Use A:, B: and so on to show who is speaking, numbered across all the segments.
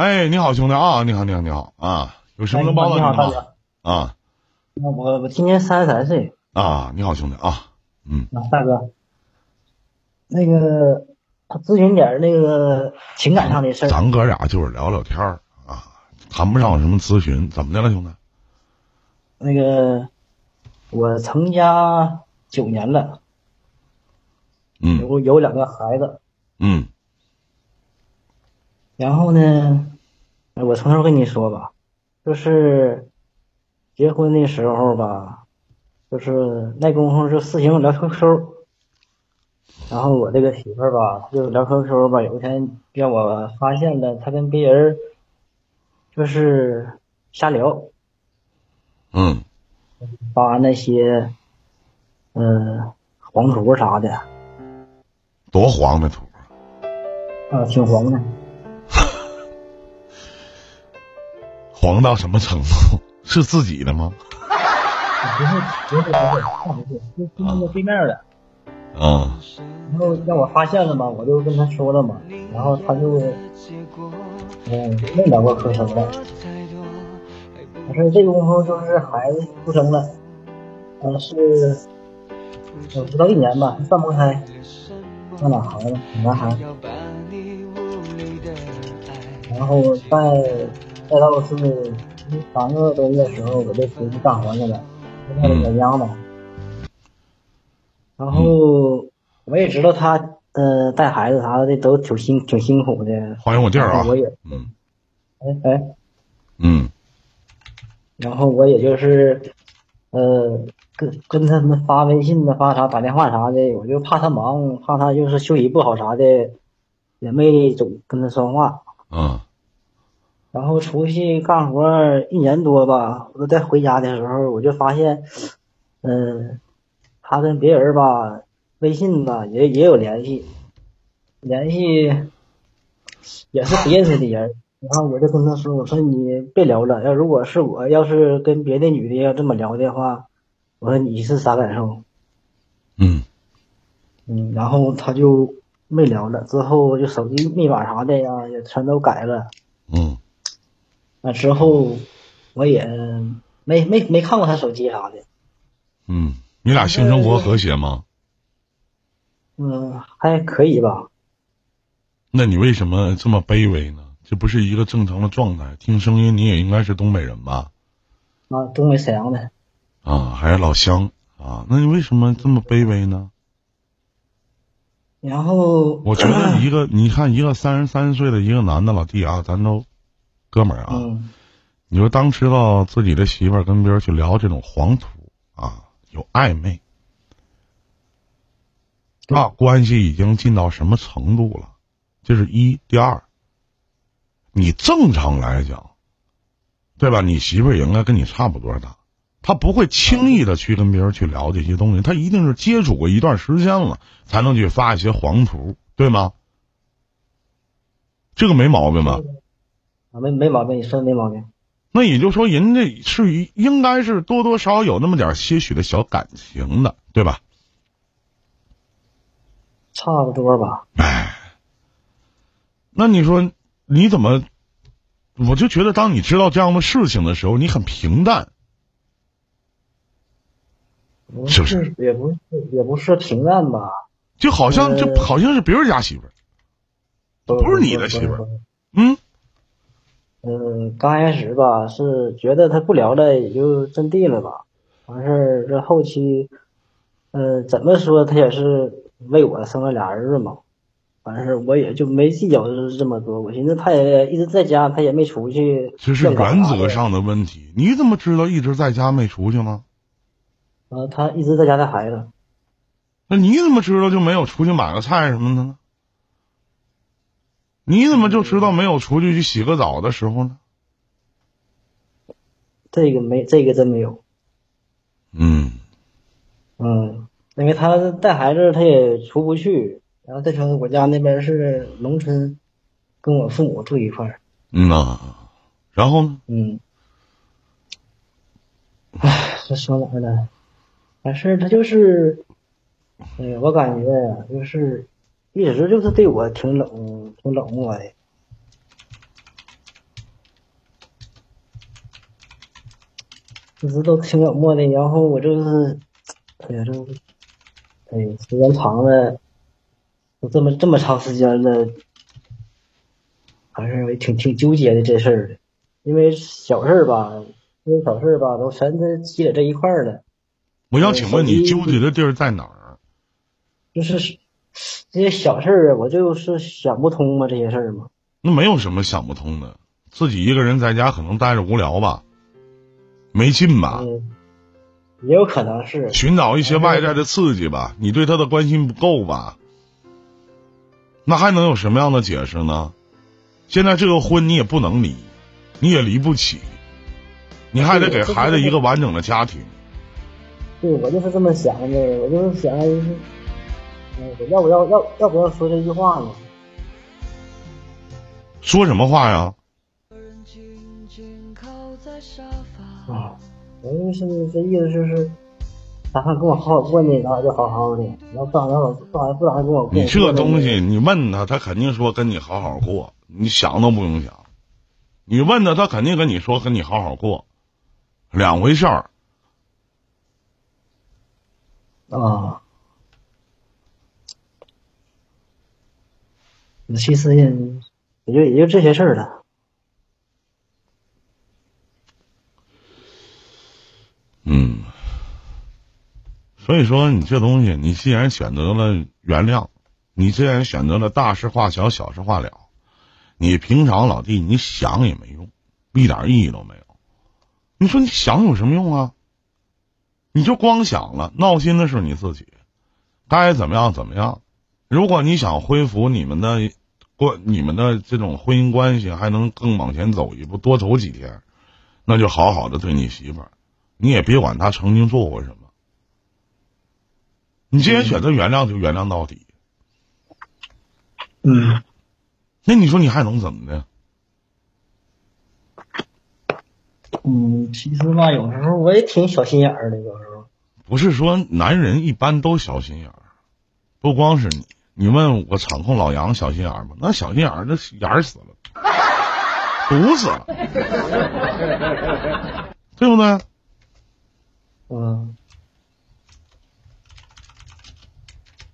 A: 哎，你好，兄弟啊，你好，你好，你好啊，有什么能帮到
B: 你好，大
A: 吗？
B: 哥。
A: 啊
B: 我我今年三十三岁
A: 啊，你好，兄弟啊，嗯，
B: 啊，大哥。那个咨询点那个情感上的事儿。
A: 咱哥俩就是聊聊天儿啊，谈不上什么咨询，怎么的了，兄弟？
B: 那个我成家九年了，
A: 嗯
B: 有有两个孩子。
A: 嗯
B: 然后呢，呃我从头跟你说吧，就是结婚的时候吧，就是那功夫是私行聊 QQ，然后我这个媳妇儿吧，她就聊 QQ 吧，有一天让我发现了她跟别人就是瞎聊，
A: 嗯
B: 发那些呃黄图啥的，
A: 多黄的图，
B: 啊，挺黄的。
A: 黄到什么程度？是自己的吗？
B: 不是不是不是，那不是，就就那个对面的。
A: 啊
B: 然后让我发现了嘛，我就跟他说了嘛，然后他就嗯没聊过 QQ 了。我说这个功夫就是孩子出生了，嗯是呃不到一年吧，放不开，那俩孩子，男孩，然后再再到是三个多月的时候，我就回去干活去了，就在这个秧子。然后我也知道他呃带孩子啥的都挺辛挺辛苦的，
A: 欢迎我弟儿啊。
B: 我也，
A: 嗯。
B: 哎哎，
A: 嗯。
B: 然后我也就是呃跟跟他们发微信呢，发啥打电话啥的，我就怕他忙，怕他就是休息不好啥的，也没总跟他说话。
A: 嗯
B: 然后出去干活一年多吧，我再回家的时候，我就发现，嗯、他跟别人吧，微信吧也也有联系，联系也是不认识的人。然后我就跟他说：“我说你别聊了，要如果是我要是跟别的女的要这么聊的话，我说你是啥感受？”
A: 嗯
B: 嗯，然后他就没聊了，之后就手机密码啥的呀也全都改了。
A: 嗯
B: 那之后我也没没没看过他手机啥的，
A: 嗯，你俩性生活和谐吗？
B: 嗯，还可以吧。
A: 那你为什么这么卑微呢？这不是一个正常的状态。听声音你也应该是东北人吧？
B: 啊，东北沈阳的，
A: 啊，还是老乡啊？那你为什么这么卑微呢？
B: 然后
A: 我觉得一个，你看一个三十三岁的一个男的老弟啊，咱都哥们儿啊，
B: 嗯
A: 你说当知道自己的媳妇儿跟别人去聊这种黄图啊，有暧昧，那关系已经进到什么程度了？这是一，第二，你正常来讲，对吧？你媳妇儿也应该跟你差不多大，她不会轻易的去跟别人去聊这些东西，她一定是接触过一段时间了，才能去发一些黄图，对吗？这个没毛病吧？
B: 啊没没毛病，你说的没毛病。
A: 那也就是说，人家是应该是多多少少有那么点些许的小感情的，对吧？
B: 差不多吧，
A: 哎，那你说你怎么？我就觉得，当你知道这样的事情的时候，你很平淡。
B: 不
A: 是不是
B: 也不是也不是平淡吧，
A: 就好像这
B: 呃
A: 好像是别人家媳妇儿，不是你的媳妇儿嗯
B: 嗯，刚开始吧是觉得他不聊了也就真地了吧，完事儿这后期，嗯，怎么说他也是为我生了俩儿子嘛，完事儿我也就没计较这么多，我寻思他也一直在家，他也没出去，
A: 这是原则。上的问题。你怎么知道一直在家没出去呢？
B: 啊，他一直在家带孩子，
A: 那你怎么知道就没有出去买个菜什么的呢？你怎么就知道没有出去去洗个澡的时候呢？
B: 这个没这个真没有，
A: 嗯
B: 嗯，因为他带孩子他也出不去，然后再说我家那边是农村，跟我父母住一块儿，
A: 嗯呐，然后呢？
B: 嗯，唉，这说哪儿呢？完事儿他就是，哎呀，我感觉呀，就是一直就是对我挺冷，挺冷漠的。一直都挺冷漠的，然后我就是，哎呀，这，哎呀，时间长了，都这么这么长时间了，还是挺挺纠结的这事儿。因为小事吧，因为小事吧，都全在积累这一块儿了。
A: 我想请问你纠结的地儿在哪儿？
B: 就是。这些小事儿啊，我就是想不通嘛，这些事儿嘛。
A: 那没有什么想不通的，自己一个人在家可能待着无聊吧，没劲吧？
B: 嗯，也有可能是
A: 寻找一些外在的刺激吧。你对他的关心不够吧？那还能有什么样的解释呢？现在这个婚你也不能离。你也离不起，你还得给孩子一个完整的家庭。
B: 对，我就是这么想的，我就是想，要不要要要不要说这句话呢？
A: 说什么话呀？
B: 啊，我就是这意思，就是打算跟我好好过呢，然后就好好的，然后不打算不打算不打算跟我过。
A: 你这东西，你问他，他肯定说跟你好好过，你想都不用想。你问他，他肯定跟你说跟你好好过，两回事儿。
B: 啊，其实也也就也就这些事儿了。
A: 嗯，所以说你这东西，你既然选择了原谅，你既然选择了大事化小，小事化了。你平常老弟，你想也没用，一点意义都没有。你说你想有什么用啊？你就光想了，闹心的是你自己。该怎么样怎么样。如果你想恢复你们的关，你们的这种婚姻关系还能更往前走一步，多走几天，那就好好的对你媳妇儿。你也别管她曾经做过什么。你既然选择原谅，就原谅到底。
B: 嗯。
A: 那你说你还能怎么的？
B: 嗯，其实吧，有时候我也挺小心眼儿的。有时候
A: 不是说男人一般都小心眼儿，不光是你。你问我场控老杨小心眼儿吗？那小心眼儿那眼儿死了，毒死了，对不对？
B: 嗯，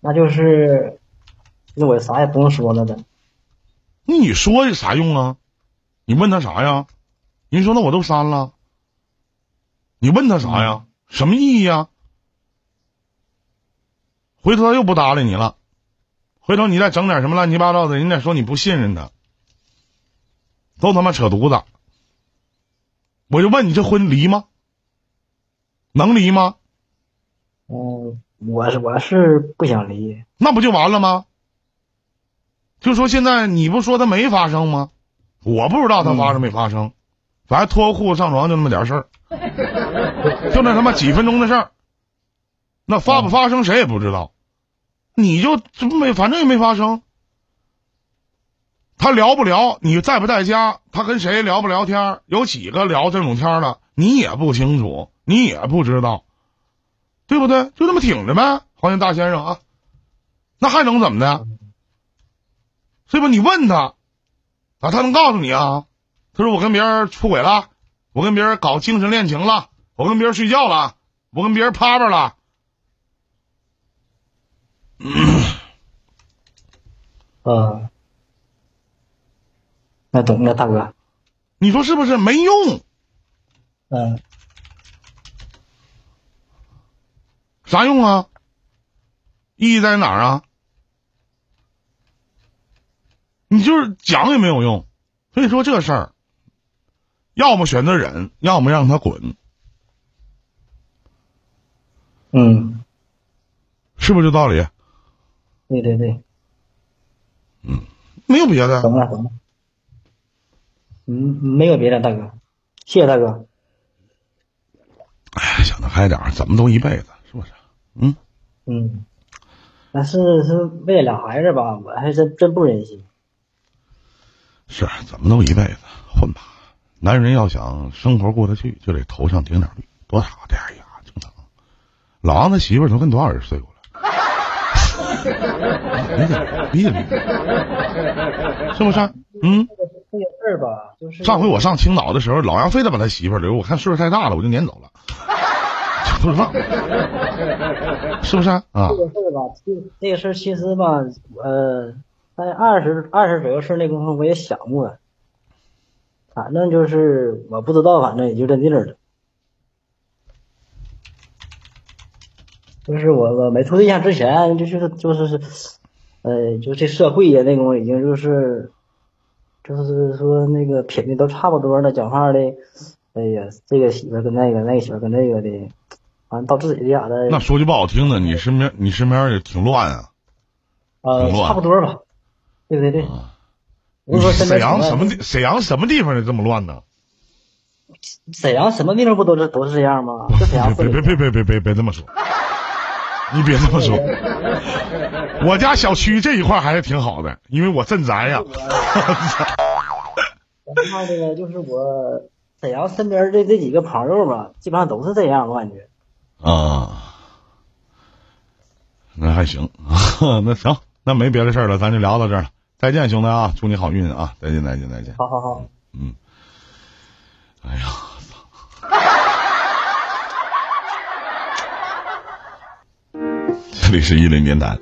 B: 那就是那我啥也不用说了呗。
A: 那你说有啥用啊？你问他啥呀？人说那我都删了。你问他啥呀？什么意义呀？回头他又不搭理你了，回头你再整点什么乱七八糟的，人家说你不信任他，都他妈扯犊子。我就问你，这婚离吗？能离吗？
B: 嗯，我是我是不想离。
A: 那不就完了吗？就说现在你不说他没发生吗？我不知道他发生没发生，反正脱裤子上床就那么点事儿，就那他妈几分钟的事儿。那发不发生谁也不知道，你就这没反正也没发生。他聊不聊？你在不在家？他跟谁聊不聊天？有几个聊这种天的？你也不清楚，你也不知道，对不对？就这么挺着呗。欢迎大先生啊，那还能怎么的？是不？你问他，啊，他能告诉你啊？他说我跟别人出轨了，我跟别人搞精神恋情了，我跟别人睡觉了，我跟别人趴着了。
B: 嗯，那懂了，大哥。
A: 你说是不是？没用。
B: 嗯。
A: 啥用啊？意义在哪儿啊？你就是讲也没有用，所以说这事儿，要么选择忍，要么让他滚。
B: 嗯，
A: 是不是这道理？
B: 对对对。
A: 嗯，没有别的。
B: 懂了懂了。嗯，没有别的，大哥，谢谢大哥。
A: 哎，想得开点怎么都一辈子，是不是？
B: 嗯。嗯。但是是为了俩孩子吧，我还真真不忍心。
A: 是怎么都一辈子混吧。男人要想生活过得去，就得头上顶点绿。多少的？哎呀，正常。老王他媳妇儿都跟多少人睡过了？理解理解，是不是？嗯。
B: 这个事吧，就是
A: 上回我上青岛的时候，老杨非得把他媳妇留，我看岁数太大了，我就撵走了，不知道是不是啊？
B: 这个事吧，其这个事其实吧，呃，在二十二十左右岁那功夫我也想过，反正就是我不知道，反正也就这地儿了。就是我我没处对象之前，就就是就是，呃，就这社会呀，那种已经就是，就是说那个品的都差不多了，讲话的，哎呀，这个媳妇儿跟那个，那个媳妇儿跟那个的，反正到自己家的，
A: 那说句不好听的，你身边你身边也挺乱啊。
B: 呃，差不多吧。对对对，
A: 啊
B: 不是说
A: 沈阳什么地？沈阳什么地方的这么乱呢？
B: 沈阳什么地方不都是都是这样吗？就沈阳
A: 别别别别别别别这么说，你别这么说。我家小区这一块还是挺好的，因为我镇宅呀。
B: 然后这个就是我沈阳身边的这几个朋友吧，基本上都是这样我感觉。
A: 啊，那还行，那行，那没别的事儿了，咱就聊到这儿了。再见，兄弟啊，祝你好运啊！再见，再见，再见。
B: 好好好。
A: 嗯，哎呀，这里是一零年代，